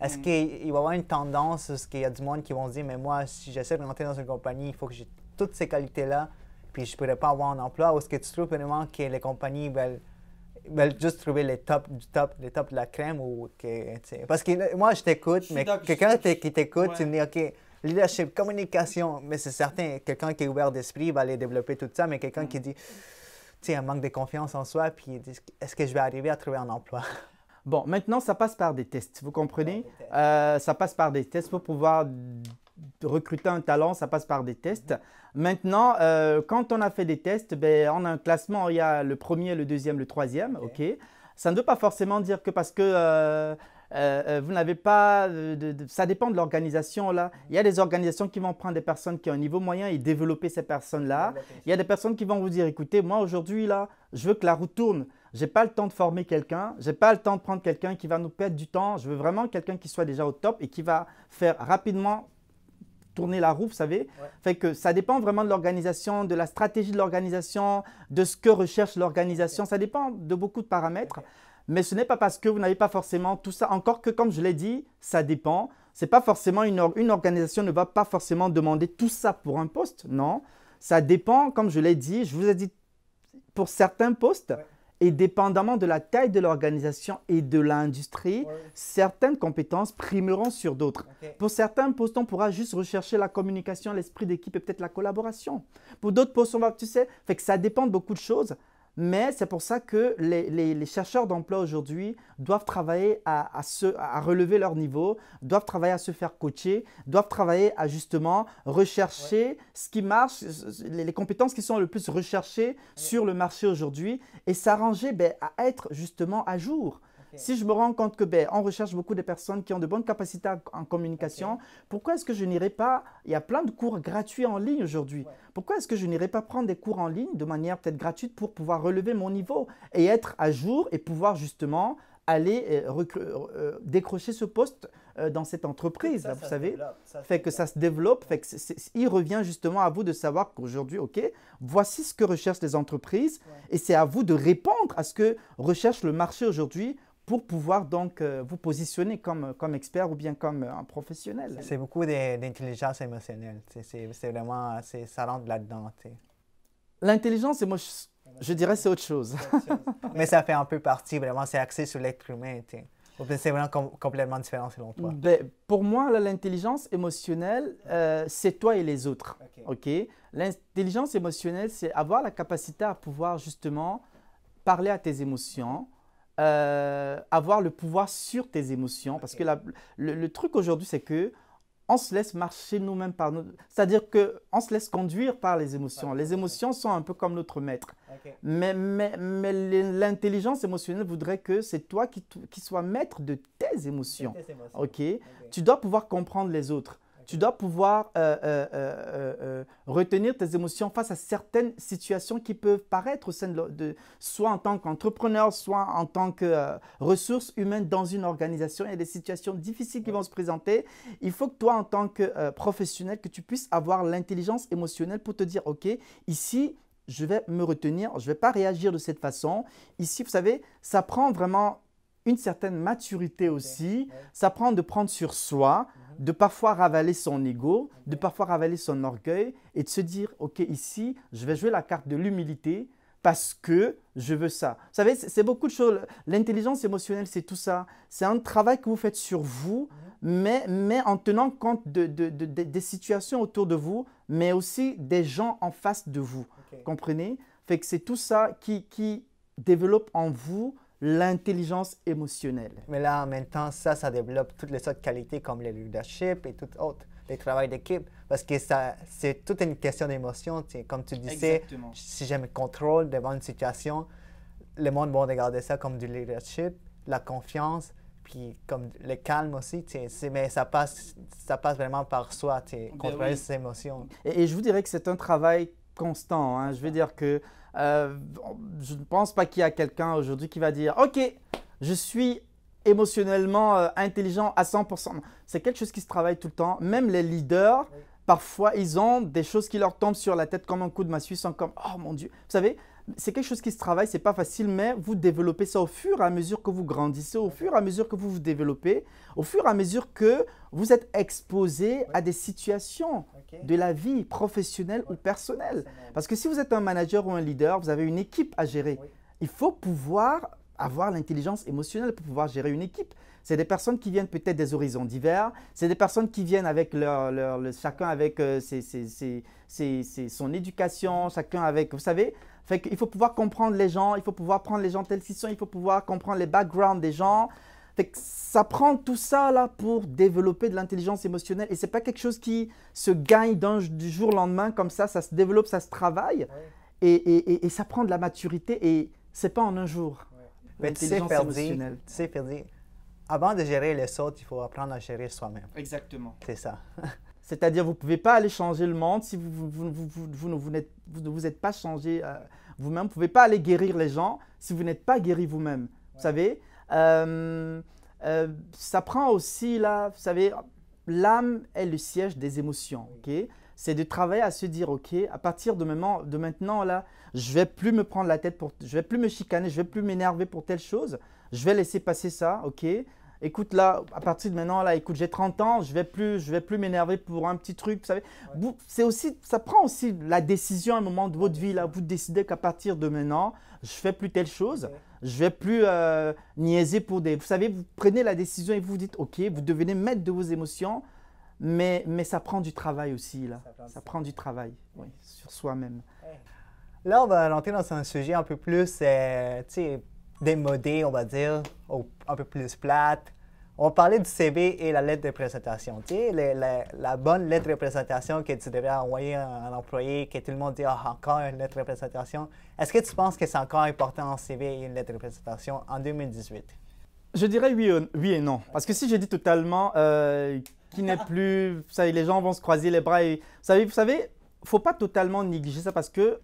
Est-ce mm. qu'il va y avoir une tendance, est-ce qu'il y a du monde qui vont se dire, mais moi, si j'essaie de rentrer dans une compagnie, il faut que j'ai toutes ces qualités-là puis je ne pourrais pas avoir un emploi, ou est-ce que tu trouves vraiment que les compagnies veulent, veulent juste trouver les tops du top, les tops de la crème ou que, Parce que moi, je t'écoute, mais quelqu'un qui t'écoute, tu me dis, OK, leadership, communication, mais c'est certain, quelqu'un qui est ouvert d'esprit va aller développer tout ça, mais quelqu'un qui dit, tu sais, un manque de confiance en soi, puis est-ce que je vais arriver à trouver un emploi? Bon, maintenant, ça passe par des tests, vous comprenez? Euh, ça passe par des tests pour pouvoir recruter un talent, ça passe par des tests. Maintenant, euh, quand on a fait des tests, ben, on a un classement, il y a le premier, le deuxième, le troisième, ok. Ça ne veut pas forcément dire que parce que euh, euh, vous n'avez pas, ça dépend de l'organisation là. Il y a des organisations qui vont prendre des personnes qui ont un niveau moyen et développer ces personnes-là. Il y a des personnes qui vont vous dire, écoutez, moi aujourd'hui là, je veux que la roue tourne. J'ai pas le temps de former quelqu'un, j'ai pas le temps de prendre quelqu'un qui va nous perdre du temps. Je veux vraiment quelqu'un qui soit déjà au top et qui va faire rapidement tourner la roue, vous savez. Fait que ça dépend vraiment de l'organisation, de la stratégie de l'organisation, de ce que recherche l'organisation. Ça dépend de beaucoup de paramètres. Mais ce n'est pas parce que vous n'avez pas forcément tout ça. Encore que, comme je l'ai dit, ça dépend. C'est pas forcément une, une organisation ne va pas forcément demander tout ça pour un poste. Non, ça dépend. Comme je l'ai dit, je vous ai dit pour certains postes. Et dépendamment de la taille de l'organisation et de l'industrie, certaines compétences primeront sur d'autres. Pour certains postes, on pourra juste rechercher la communication, l'esprit d'équipe et peut-être la collaboration. Pour d'autres postes, on va, tu sais, fait que ça dépend de beaucoup de choses. Mais c'est pour ça que les, chercheurs d'emploi aujourd'hui doivent travailler à, à, relever leur niveau, doivent travailler à se faire coacher, doivent travailler à justement rechercher ce qui marche, les, compétences qui sont le plus recherchées sur le marché aujourd'hui. Et s'arranger ben, à être justement à jour. Si je me rends compte que ben, on recherche beaucoup de personnes qui ont de bonnes capacités en communication, pourquoi est-ce que je n'irai pas Il y a plein de cours gratuits en ligne aujourd'hui. Pourquoi est-ce que je n'irai pas prendre des cours en ligne de manière peut-être gratuite pour pouvoir relever mon niveau et être à jour et pouvoir justement aller euh, euh, décrocher ce poste euh, dans cette entreprise, vous savez. fait que ça se développe, fait que il revient justement à vous de savoir qu'aujourd'hui, OK, voici ce que recherchent les entreprises et c'est à vous de répondre à ce que recherche le marché aujourd'hui pour pouvoir donc vous positionner comme, comme expert ou bien comme un professionnel. C'est beaucoup d'intelligence émotionnelle. C'est vraiment, ça rentre là-dedans. L'intelligence émotionnelle, je dirais c'est autre chose. Mais ça fait un peu partie, vraiment, c'est axé sur l'être humain. C'est vraiment complètement différent selon toi. Ben, pour moi, l'intelligence émotionnelle, euh, c'est toi et les autres. Ok? L'intelligence émotionnelle, c'est avoir la capacité à pouvoir justement parler à tes émotions, euh, avoir le pouvoir sur tes émotions. Parce que le, truc aujourd'hui, c'est que on se laisse marcher nous-mêmes par nous. C'est-à-dire qu'on se laisse conduire par les émotions. Les émotions sont un peu comme notre maître. Mais, mais, mais l'intelligence émotionnelle voudrait que c'est toi qui, qui sois maître de tes émotions. Ok. Tu dois pouvoir comprendre les autres. Tu dois pouvoir euh, euh, euh, retenir tes émotions face à certaines situations qui peuvent paraître soit en tant qu'entrepreneur, soit en tant que ressource humaine dans une organisation. Il y a des situations difficiles qui vont se présenter. Il faut que toi, en tant que professionnel, que tu puisses avoir l'intelligence émotionnelle pour te dire, OK, ici, je vais me retenir, je ne vais pas réagir de cette façon. Ici, vous savez, ça prend vraiment une certaine maturité aussi. Ça prend de prendre sur soi, mhm. de parfois ravaler son ego, de parfois ravaler son orgueil et de se dire, OK, ici, je vais jouer la carte de l'humilité parce que je veux ça. Vous savez, c'est beaucoup de choses. L'intelligence émotionnelle, c'est tout ça. C'est un travail que vous faites sur vous, mhm. mais, mais en tenant compte de, des situations autour de vous, mais aussi des gens en face de vous. Comprenez? Fait que c'est tout ça qui, qui développe en vous l'intelligence émotionnelle. Mais là, en même temps, ça, ça développe toutes les autres qualités comme le leadership et tout autre, le travail d'équipe. Parce que ça, c'est toute une question d'émotion. Comme tu disais, si j'ai le contrôle devant une situation, le monde va regarder ça comme du leadership, la confiance, puis comme le calme aussi. Mais ça passe, ça passe vraiment par soi, ben contrôler ses émotions. Et, et, je vous dirais que c'est un travail constant. Hein. Je veux dire que euh, je ne pense pas qu'il y a quelqu'un aujourd'hui qui va dire Ok, je suis émotionnellement euh, intelligent à 100%. C'est quelque chose qui se travaille tout le temps. Même les leaders, parfois, ils ont des choses qui leur tombent sur la tête comme un coup de massue, sont comme Oh mon Dieu. Vous savez, c'est quelque chose qui se travaille, c'est pas facile, mais vous développez ça au fur et à mesure que vous grandissez, au fur et à mesure que vous vous développez, au fur et à mesure que vous êtes exposé à des situations de la vie professionnelle ou personnelle. Parce que si vous êtes un manager ou un leader, vous avez une équipe à gérer. Il faut pouvoir avoir l'intelligence émotionnelle pour pouvoir gérer une équipe. C'est des personnes qui viennent peut-être des horizons divers, c'est des personnes qui viennent avec leur, leur, chacun avec euh, son éducation, chacun avec, vous savez, fait qu'il faut pouvoir comprendre les gens, il faut pouvoir prendre les gens tels qu'ils sont, il faut pouvoir comprendre les backgrounds des gens. Fait que ça prend tout ça là pour développer de l'intelligence émotionnelle et c'est pas quelque chose qui se gagne du jour au lendemain comme ça, ça se développe, ça se travaille et, et, et, ça prend de la maturité et c'est pas en un jour. Mais tu sais, émotionnelle. tu sais, avant de gérer les autres, il faut apprendre à gérer soi-même. Exactement. C'est ça. C'est-à-dire, vous ne pouvez pas aller changer le monde si vous, vous, vous, vous ne vous, êtes pas changé euh, vous-même. Vous ne pouvez pas aller guérir les gens si vous n'êtes pas guéri vous-même. Vous savez, euh, euh, ça prend aussi, là, vous savez, l'âme est le siège des émotions. ok? C'est de travailler à se dire, OK, à partir de maintenant, de maintenant là, je ne vais plus me prendre la tête, pour, je ne vais plus me chicaner, je ne vais plus m'énerver pour telle chose. Je vais laisser passer ça, OK? Écoute là, à partir de maintenant, là, écoute, j'ai 30 ans, je vais plus, je vais plus m'énerver pour un petit truc, vous savez. C'est aussi, ça prend aussi la décision à un moment de votre vie là, vous décidez qu'à partir de maintenant, je fais plus telle chose, je vais plus euh, niaiser pour des, vous savez, vous prenez la décision et vous vous dites, ok, vous devenez maître de vos émotions, mais, mais ça prend du travail aussi là, ça prend, du travail, oui, sur soi-même. Là, on va rentrer dans un sujet un peu plus, euh, tu sais démodé, on va dire, un peu plus plate. On parler du CV et la lettre de présentation. Tu sais, la, bonne lettre de présentation que tu devrais envoyer à un employé, que tout le monde dit ah, encore une lettre de présentation. Est-ce que tu penses que c'est encore important en CV et une lettre de présentation en 2018? Je dirais oui, oui et non. Parce que si je dis totalement euh, qui n'est plus, vous savez, les gens vont se croiser les bras et vous savez, vous savez, faut pas totalement négliger ça parce que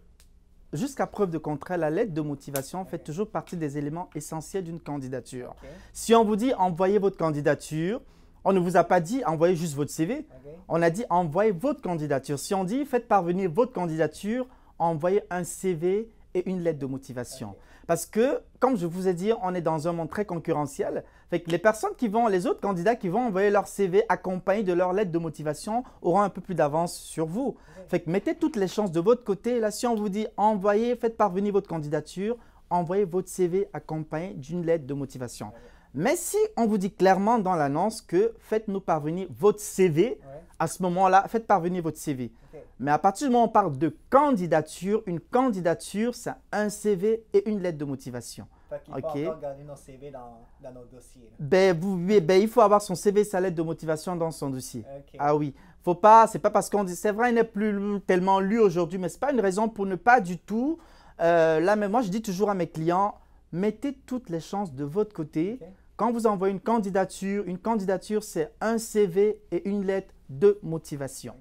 jusqu'à preuve de contraire, la lettre de motivation fait toujours partie des éléments essentiels d'une candidature. Si on vous dit envoyez votre candidature, on ne vous a pas dit envoyez juste votre CV. On a dit envoyez votre candidature. Si on dit faites parvenir votre candidature, envoyez un CV et une lettre de motivation. Parce que, comme je vous ai dit, on est dans un monde très concurrentiel. Fait que les personnes qui vont, les autres candidats qui vont envoyer leur CV accompagnés de leur lettre de motivation auront un peu plus d'avance sur vous. Fait que mettez toutes les chances de votre côté. Là, si on vous dit envoyez, faites parvenir votre candidature, envoyez votre CV accompagné d'une lettre de motivation. Mais si on vous dit clairement dans l'annonce que faites-nous parvenir votre CV, à ce moment-là, faites parvenir votre CV. Mais à partir du moment où on parle de candidature, une candidature, c'est un CV et une lettre de motivation. Il faut encore garder nos CV dans, nos dossiers. Ben, vous, ben, il faut avoir son CV et sa lettre de motivation dans son dossier. Ah oui. Faut pas, c'est pas parce qu'on dit, c'est vrai, il n'est plus tellement lu aujourd'hui, mais ce n'est pas une raison pour ne pas du tout. Euh, là, mais moi, je dis toujours à mes clients, mettez toutes les chances de votre côté. Quand vous envoyez une candidature, une candidature, c'est un CV et une lettre de motivation.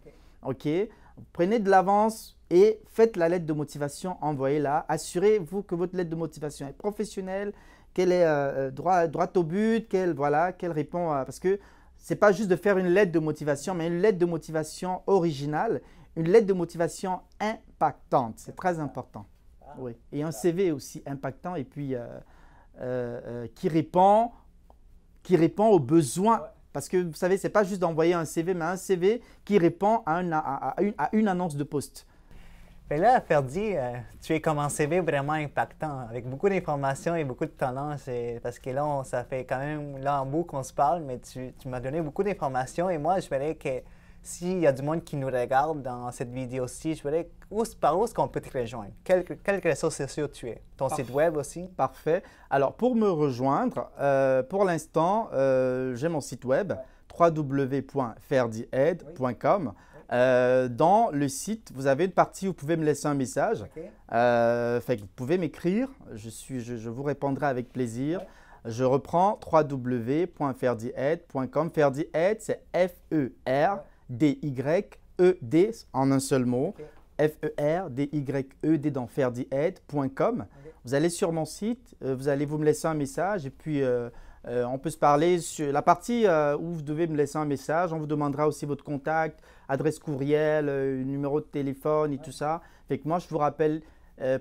OK? Prenez de l'avance et faites la lettre de motivation, envoyez-la. Assurez-vous que votre lettre de motivation est professionnelle, qu'elle est euh, euh, droite droit au but, qu'elle voilà, qu'elle répond. Parce que ce n'est pas juste de faire une lettre de motivation, mais une lettre de motivation originale, une lettre de motivation impactante. C'est très important. Oui. Et un CV aussi impactant et puis euh, qui, répond, qui répond aux besoins parce que vous savez, ce n'est pas juste d'envoyer un CV, mais un CV qui répond à, une, annonce de poste. Mais là, Ferdi, euh, tu es comme un CV vraiment impactant, avec beaucoup d'informations et beaucoup de talents. Parce que là, ça fait quand même là en bout qu'on se parle, mais tu, tu m'as donné beaucoup d'informations et moi, je verrais que s'il y a du monde qui nous regarde dans cette vidéo-ci, je voudrais, où, par où est-ce qu'on peut te rejoindre? Quels quel réseaux sociaux tu es? Ton site web aussi? Parfait. Alors, pour me rejoindre, euh, pour l'instant, euh, j'ai mon site web www.ferdiaid.com. Euh, dans le site, vous avez une partie où vous pouvez me laisser un message. fait vous pouvez m'écrire, je, suis, je, vous répondrai avec plaisir. Je reprends www.ferdiaid.com. Ferdiaid, c'est F-E-R. D-Y-E-D en un seul mot. F-E-R-D-Y-E-D dans ferdiaid.com. Vous allez sur mon site, euh, vous allez vous me laisser un message et puis euh, euh, on peut se parler sur la partie où vous devez me laisser un message. On vous demandera aussi votre contact, adresse courriel, numéro de téléphone et tout ça. Fait que moi, je vous rappelle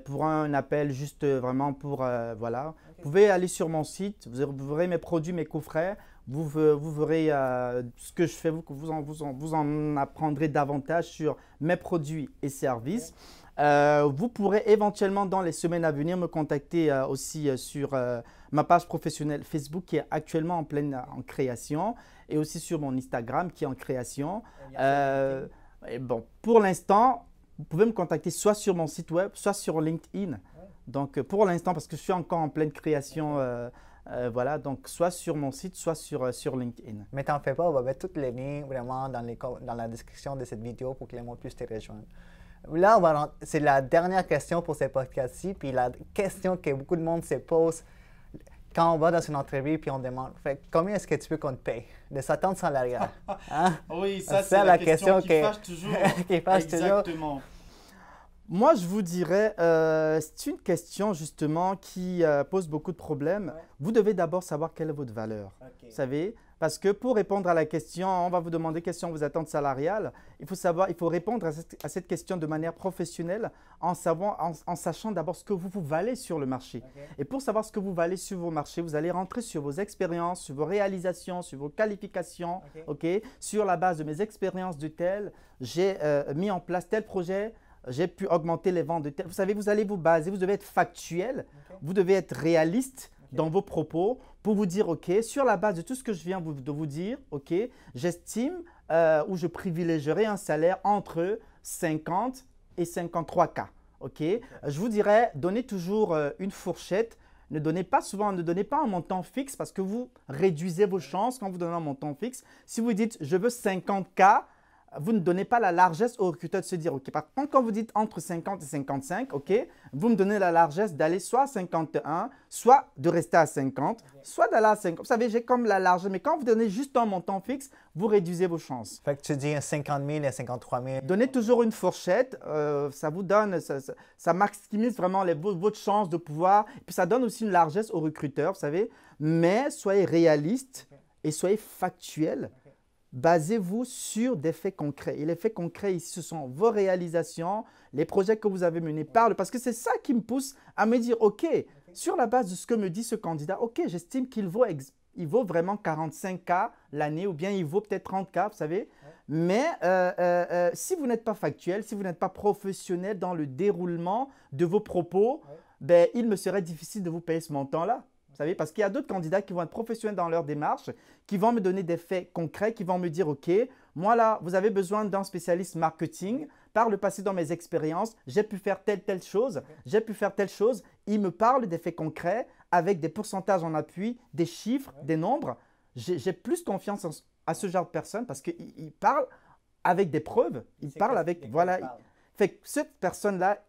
pour un appel juste vraiment pour voilà. Vous pouvez aller sur mon site, vous verrez mes produits, mes coffrets vous, vous verrez euh, ce que je fais, vous, vous, en, vous, en, vous en apprendrez davantage sur mes produits et services. Euh, vous pourrez éventuellement dans les semaines à venir me contacter euh, aussi sur ma page professionnelle Facebook qui est actuellement en pleine en création et aussi sur mon Instagram qui est en création. Et bon, pour l'instant, vous pouvez me contacter soit sur mon site web, soit sur LinkedIn. Donc pour l'instant, parce que je suis encore en pleine création euh, voilà, donc soit sur mon site, soit sur, euh, sur LinkedIn. Mais t'en fais pas, on va mettre tous les liens vraiment dans, les, dans la description de cette vidéo pour que les gens puissent te rejoindre. Là, c'est la dernière question pour ce podcast-ci, puis la question que beaucoup de monde se pose quand on va dans une entrevue puis on demande fait, combien est-ce que tu veux qu'on te paye de attentes salariale hein? Oui, ça, c'est la, question, qui fâche toujours. qui fâche Exactement. Moi, je vous dirais, euh, c'est une question justement qui euh, pose beaucoup de problèmes. Vous devez d'abord savoir quelle est votre valeur. Vous savez, parce que pour répondre à la question, on va vous demander quelles sont vos attentes salariales. Il faut savoir, il faut répondre à cette, question de manière professionnelle en, en, sachant d'abord ce que vous, vous valez sur le marché. Et pour savoir ce que vous valez sur vos marchés, vous allez rentrer sur vos expériences, sur vos réalisations, sur vos qualifications. Ok? Sur la base de mes expériences de tel, j'ai euh, mis en place tel projet j'ai pu augmenter les ventes de tel. Vous savez, vous allez vous baser, vous devez être factuel, vous devez être réaliste dans vos propos pour vous dire, OK, sur la base de tout ce que je viens de vous dire, OK, j'estime euh, ou je privilégierai un salaire entre 50 et 53 K. OK, je vous dirais, donnez toujours euh, une fourchette. Ne donnez pas souvent, ne donnez pas un montant fixe parce que vous réduisez vos chances quand vous donnez un montant fixe. Si vous dites, je veux 50 K, vous ne donnez pas la largesse au recruteur de se dire, OK, par contre, quand vous dites entre 50 et 55, OK, vous me donnez la largesse d'aller soit à 51, soit de rester à 50, soit d'aller à 50. Vous savez, j'ai comme la largesse, mais quand vous donnez juste un montant fixe, vous réduisez vos chances. Fait que tu dis 50 000 et 53 000. Donnez toujours une fourchette, euh, ça vous donne, ça, maximise vraiment les, votre chance de pouvoir, et puis ça donne aussi une largesse au recruteur, vous savez, mais soyez réaliste et soyez factuel basez-vous sur des faits concrets. Et les faits concrets ici, ce sont vos réalisations, les projets que vous avez menés par parce que c'est ça qui me pousse à me dire, OK, sur la base de ce que me dit ce candidat, OK, j'estime qu'il vaut, il vaut vraiment 45K l'année ou bien il vaut peut-être 30K, vous savez. Mais euh, euh, euh, si vous n'êtes pas factuel, si vous n'êtes pas professionnel dans le déroulement de vos propos, ben, il me serait difficile de vous payer ce montant-là. Vous savez, parce qu'il y a d'autres candidats qui vont être professionnels dans leur démarche, qui vont me donner des faits concrets, qui vont me dire, OK, moi là, vous avez besoin d'un spécialiste marketing. Par le passé, dans mes expériences, j'ai pu faire telle, telle chose, j'ai pu faire telle chose. Il me parle des faits concrets avec des pourcentages en appui, des chiffres, des nombres. J'ai plus confiance à ce genre de personne parce qu'il parle avec des preuves. Il parle avec, voilà. Fait que cette personne-là,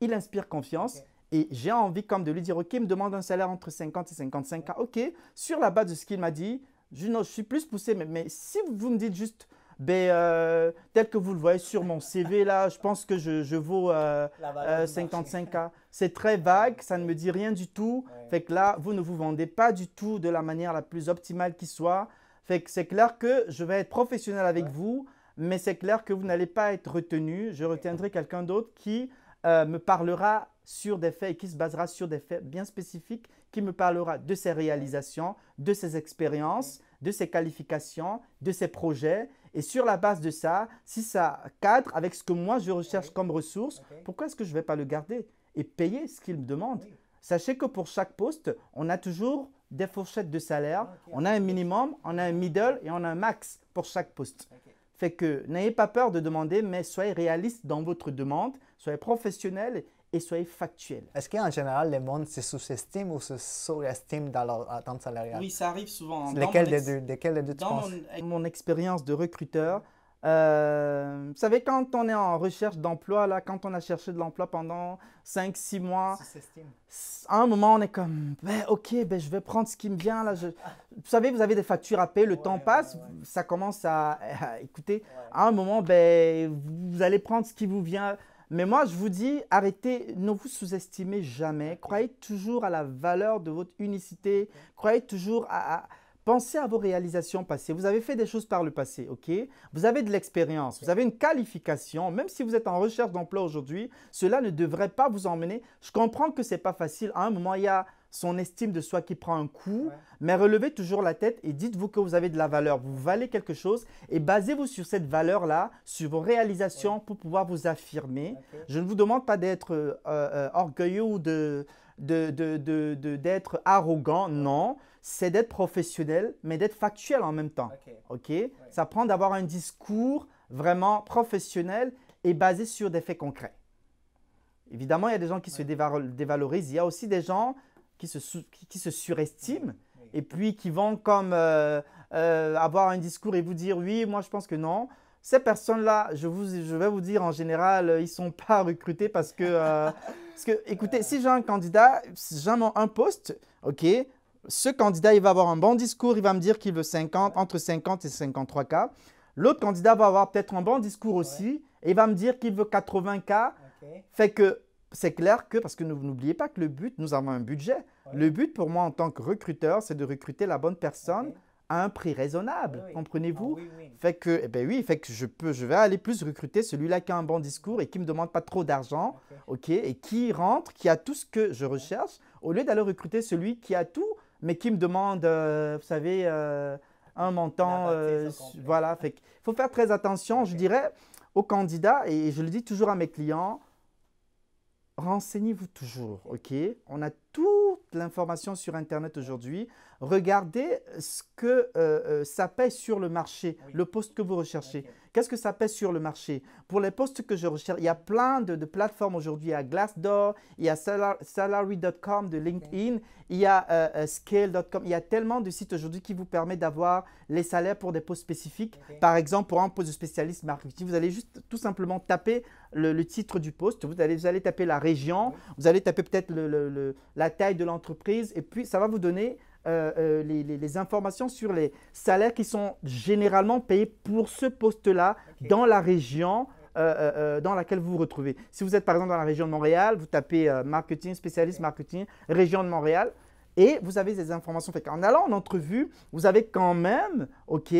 il inspire confiance. Et j'ai envie comme de lui dire, OK, il me demande un salaire entre 50 et 55 OK, sur la base de ce qu'il m'a dit, je, je, suis plus poussé. Mais, si vous me dites juste, ben, euh, tel que vous le voyez sur mon CV, là, je pense que je, je vaux 55K. Euh, C'est très vague, ça ne me dit rien du tout. Fait que là, vous ne vous vendez pas du tout de la manière la plus optimale qui soit. Fait que c'est clair que je vais être professionnel avec vous, mais c'est clair que vous n'allez pas être retenu. Je retiendrai quelqu'un d'autre qui euh, me parlera sur des faits et qui se basera sur des faits bien spécifiques, qui me parlera de ses réalisations, de ses expériences, de ses qualifications, de ses projets. Et sur la base de ça, si ça cadre avec ce que moi je recherche comme ressource, pourquoi est-ce que je ne vais pas le garder et payer ce qu'il me demande? Sachez que pour chaque poste, on a toujours des fourchettes de salaire. On a un minimum, on a un middle et on a un max pour chaque poste. Fait que n'ayez pas peur de demander, mais soyez réaliste dans votre demande, soyez professionnel et soyez factuel. Est-ce qu'en général, les monde se sous-estiment ou se surestiment dans leur attente salariale? Oui, ça arrive souvent. Lesquels des deux, desquels des deux tu penses? Mon, expérience de recruteur, euh, vous savez, quand on est en recherche d'emploi, là, quand on a cherché de l'emploi pendant 5-6 mois, à un moment, on est comme, ben, ok, ben, je vais prendre ce qui me vient. Là, Vous savez, vous avez des factures à payer, le temps passe, ça commence à, écouter. À un moment, ben, vous allez prendre ce qui vous vient. Mais moi, je vous dis, arrêtez, ne vous sous-estimez jamais. Croyez toujours à la valeur de votre unicité. Croyez toujours à, Pensez à vos réalisations passées. Vous avez fait des choses par le passé, ok? Vous avez de l'expérience, vous avez une qualification. Même si vous êtes en recherche d'emploi aujourd'hui, cela ne devrait pas vous emmener. Je comprends que ce n'est pas facile. À un moment, il y a son estime de soi qui prend un coup, mais relevez toujours la tête et dites-vous que vous avez de la valeur, vous valez quelque chose et basez-vous sur cette valeur-là, sur vos réalisations pour pouvoir vous affirmer. Je ne vous demande pas d'être euh, euh, orgueilleux ou de, d'être arrogant, non. C'est d'être professionnel, mais d'être factuel en même temps. OK? Ça prend d'avoir un discours vraiment professionnel et basé sur des faits concrets. Évidemment, il y a des gens qui se dévalorisent. Il y a aussi des gens qui se, qui, se surestiment et puis qui vont comme euh, euh, avoir un discours et vous dire oui, moi je pense que non. Ces personnes-là, je, vous, je vais vous dire en général, ils ne sont pas recrutés parce que, euh, parce que écoutez, si j'ai un candidat, j'ai un poste, ok, ce candidat, il va avoir un bon discours, il va me dire qu'il veut 50, entre 50 et 53 k. L'autre candidat va avoir peut-être un bon discours aussi et il va me dire qu'il veut 80 k. Fait que c'est clair que, parce que n'oubliez pas que le but, nous avons un budget. Le but pour moi en tant que recruteur, c'est de recruter la bonne personne à un prix raisonnable. Comprenez-vous? Ah Fait que, eh ben oui, fait que je peux, je vais aller plus recruter celui-là qui a un bon discours et qui me demande pas trop d'argent, ok, et qui rentre, qui a tout ce que je recherche, au lieu d'aller recruter celui qui a tout, mais qui me demande, euh, vous savez, euh, un montant, euh, voilà. Fait qu'il faut faire très attention, je dirais, aux candidats et je le dis toujours à mes clients renseignez-vous toujours, ok? On a toute l'information sur Internet aujourd'hui. Regardez ce que euh, ça paye sur le marché, le poste que vous recherchez. Qu'est-ce que ça pèse sur le marché? Pour les postes que je recherche, il y a plein de, plateformes aujourd'hui. Il y a Glassdoor, il y a salary.com de LinkedIn, il y a euh, euh, scale.com. Il y a tellement de sites aujourd'hui qui vous permettent d'avoir les salaires pour des postes spécifiques. Par exemple, pour un poste de spécialiste marketing, vous allez juste tout simplement taper le, titre du poste, vous allez, vous allez taper la région, vous allez taper peut-être la taille de l'entreprise et puis ça va vous donner euh, euh, les, informations sur les salaires qui sont généralement payés pour ce poste-là dans la région euh, dans laquelle vous vous retrouvez. Si vous êtes par exemple dans la région de Montréal, vous tapez marketing, spécialiste marketing, région de Montréal, et vous avez ces informations. Fait en allant en entrevue, vous avez quand même ok,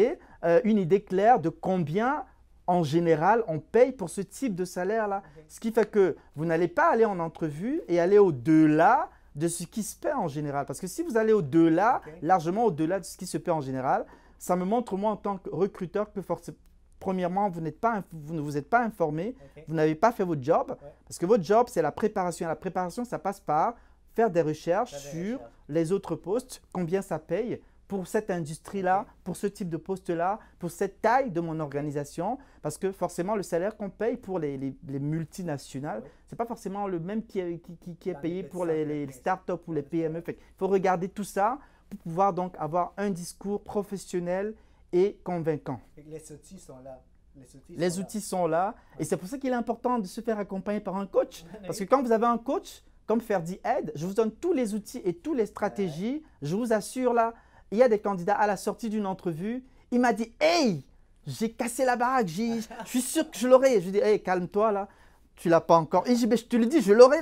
une idée claire de combien en général on paye pour ce type de salaire-là. Ce qui fait que vous n'allez pas aller en entrevue et aller au-delà de ce qui se paie en général. Parce que si vous allez au-delà, largement au-delà de ce qui se paie en général, ça me montre moi en tant que recruteur que forcément, premièrement, vous, pas, vous ne vous êtes pas informé, vous n'avez pas fait votre job. Parce que votre job, c'est la préparation. La préparation, ça passe par faire des recherches sur les autres postes, combien ça paye, pour cette industrie-là, pour ce type de poste-là, pour cette taille de mon organisation, parce que forcément, le salaire qu'on paye pour les, les, multinationales, ce n'est pas forcément le même qui est, qui, qui est payé pour les, les startups ou les PME. Il faut regarder tout ça pour pouvoir donc avoir un discours professionnel et convaincant. Les outils sont là. Les outils, sont, là. Et c'est pour ça qu'il est important de se faire accompagner par un coach. Parce que quand vous avez un coach, comme Ferdi Aide, je vous donne tous les outils et toutes les stratégies. Je vous assure là, il y a des candidats à la sortie d'une entrevue. Il m'a dit Hey, j'ai cassé la baraque, je suis sûr que je l'aurai. Je lui ai dit Hey, calme-toi là, tu l'as pas encore. Et je, je te le dis, je l'aurai.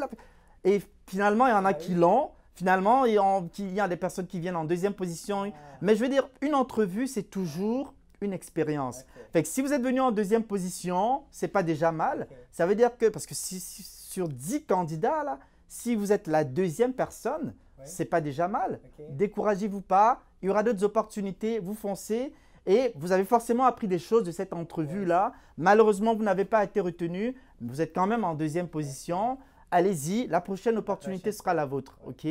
Et finalement, il y en a qui l'ont. Finalement, il y a des personnes qui viennent en deuxième position. Ah. Mais je veux dire, une entrevue, c'est toujours une expérience. Fait que si vous êtes venu en deuxième position, c'est pas déjà mal. Ça veut dire que, parce que si, sur 10 candidats, là, si vous êtes la deuxième personne, c'est pas déjà mal. Découragez-vous pas. Il y aura d'autres opportunités. Vous foncez. Et vous avez forcément appris des choses de cette entrevue-là. Malheureusement, vous n'avez pas été retenu. Vous êtes quand même en deuxième position. Allez-y, la prochaine opportunité sera la vôtre. OK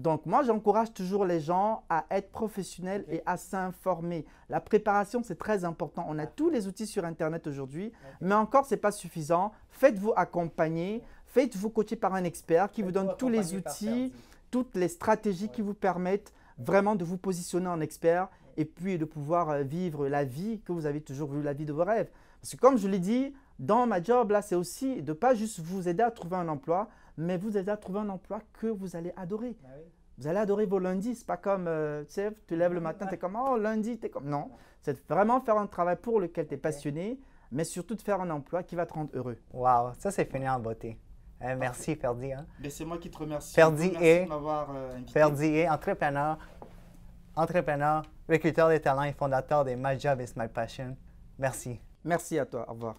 donc moi, j'encourage toujours les gens à être professionnels et à s'informer. La préparation, c'est très important. On a tous les outils sur Internet aujourd'hui, mais encore, ce n'est pas suffisant. Faites-vous accompagner, faites-vous coacher par un expert qui vous donne tous les outils toutes les stratégies qui vous permettent vraiment de vous positionner en expert et puis de pouvoir euh, vivre la vie que vous avez toujours voulu, la vie de vos rêves. Parce que comme je l'ai dit, dans ma job, là, c'est aussi de pas juste vous aider à trouver un emploi, mais vous aider à trouver un emploi que vous allez adorer. Bah vous allez adorer vos lundis. C'est pas comme, euh, tu sais, tu lèves le matin, tu es comme, oh, lundi, tu es comme. Non, c'est vraiment faire un travail pour lequel tu es passionné, mais surtout de faire un emploi qui va te rendre heureux. Wow, ça c'est fini en beauté. Euh, merci, Ferdi. Hein. C'est moi qui te remercie. Ferdi est, euh, Ferdi est entrepreneur, entrepreneur, recruteur des talents et fondateur des My Job is My Passion. Merci. Merci à toi. Au revoir.